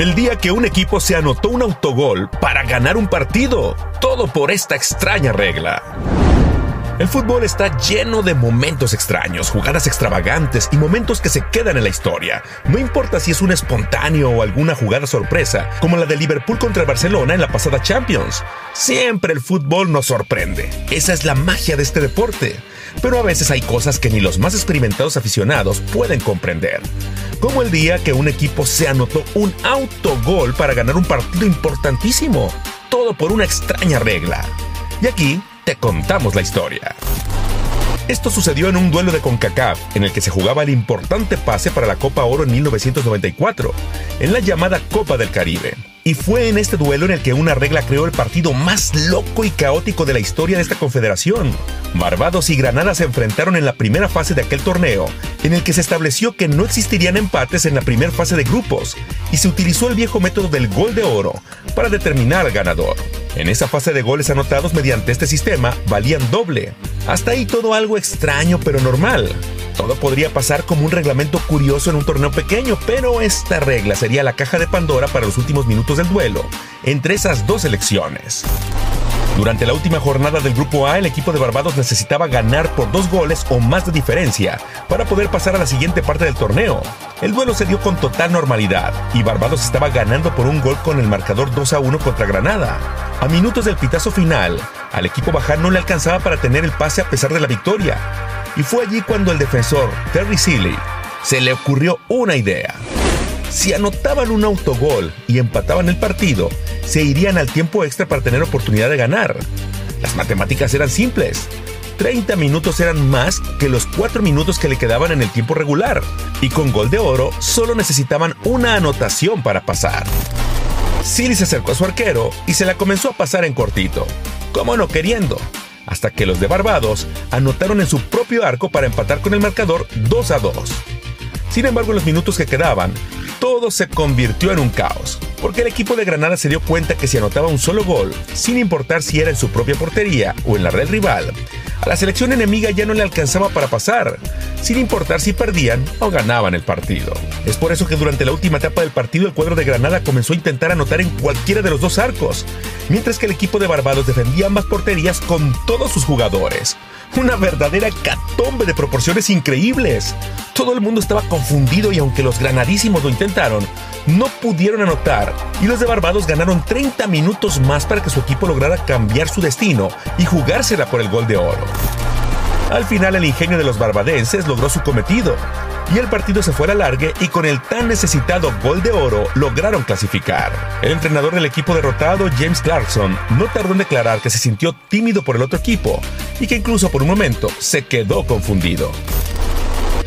El día que un equipo se anotó un autogol para ganar un partido, todo por esta extraña regla. El fútbol está lleno de momentos extraños, jugadas extravagantes y momentos que se quedan en la historia. No importa si es un espontáneo o alguna jugada sorpresa, como la de Liverpool contra Barcelona en la pasada Champions. Siempre el fútbol nos sorprende. Esa es la magia de este deporte. Pero a veces hay cosas que ni los más experimentados aficionados pueden comprender. Como el día que un equipo se anotó un autogol para ganar un partido importantísimo. Todo por una extraña regla. Y aquí te contamos la historia. Esto sucedió en un duelo de CONCACAF, en el que se jugaba el importante pase para la Copa Oro en 1994, en la llamada Copa del Caribe. Y fue en este duelo en el que una regla creó el partido más loco y caótico de la historia de esta confederación. Barbados y Granada se enfrentaron en la primera fase de aquel torneo, en el que se estableció que no existirían empates en la primera fase de grupos, y se utilizó el viejo método del gol de oro para determinar al ganador. En esa fase de goles anotados mediante este sistema valían doble. Hasta ahí todo algo extraño pero normal. Todo podría pasar como un reglamento curioso en un torneo pequeño, pero esta regla sería la caja de Pandora para los últimos minutos del duelo, entre esas dos elecciones. Durante la última jornada del Grupo A, el equipo de Barbados necesitaba ganar por dos goles o más de diferencia para poder pasar a la siguiente parte del torneo. El duelo se dio con total normalidad y Barbados estaba ganando por un gol con el marcador 2 a 1 contra Granada. A minutos del pitazo final, al equipo bajar no le alcanzaba para tener el pase a pesar de la victoria. Y fue allí cuando el defensor, Terry Seeley, se le ocurrió una idea. Si anotaban un autogol y empataban el partido, se irían al tiempo extra para tener oportunidad de ganar. Las matemáticas eran simples. 30 minutos eran más que los 4 minutos que le quedaban en el tiempo regular, y con gol de oro solo necesitaban una anotación para pasar. Silly se acercó a su arquero y se la comenzó a pasar en cortito, como no queriendo, hasta que los de Barbados anotaron en su propio arco para empatar con el marcador 2 a 2. Sin embargo, en los minutos que quedaban, todo se convirtió en un caos, porque el equipo de Granada se dio cuenta que si anotaba un solo gol, sin importar si era en su propia portería o en la red rival, a la selección enemiga ya no le alcanzaba para pasar, sin importar si perdían o ganaban el partido. Es por eso que durante la última etapa del partido el cuadro de Granada comenzó a intentar anotar en cualquiera de los dos arcos, mientras que el equipo de Barbados defendía ambas porterías con todos sus jugadores. Una verdadera catombe de proporciones increíbles. Todo el mundo estaba confundido y aunque los granadísimos lo intentaron, no pudieron anotar y los de Barbados ganaron 30 minutos más para que su equipo lograra cambiar su destino y jugársela por el gol de oro. Al final el ingenio de los barbadenses logró su cometido y el partido se fue a la largue y con el tan necesitado gol de oro lograron clasificar. El entrenador del equipo derrotado, James Clarkson, no tardó en declarar que se sintió tímido por el otro equipo y que incluso por un momento se quedó confundido.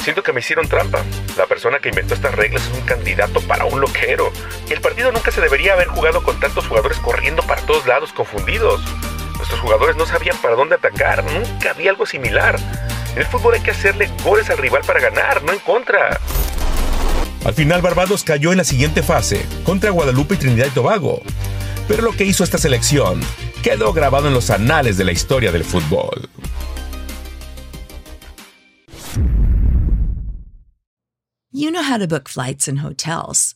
Siento que me hicieron trampa. La persona que inventó estas reglas es un candidato para un loquero. El partido nunca se debería haber jugado con tantos jugadores corriendo para todos lados confundidos. Nuestros jugadores no sabían para dónde atacar. Nunca había algo similar. En el fútbol hay que hacerle goles al rival para ganar, no en contra. Al final Barbados cayó en la siguiente fase contra Guadalupe y Trinidad y Tobago. Pero lo que hizo esta selección quedó grabado en los anales de la historia del fútbol. You know how to book flights and hotels.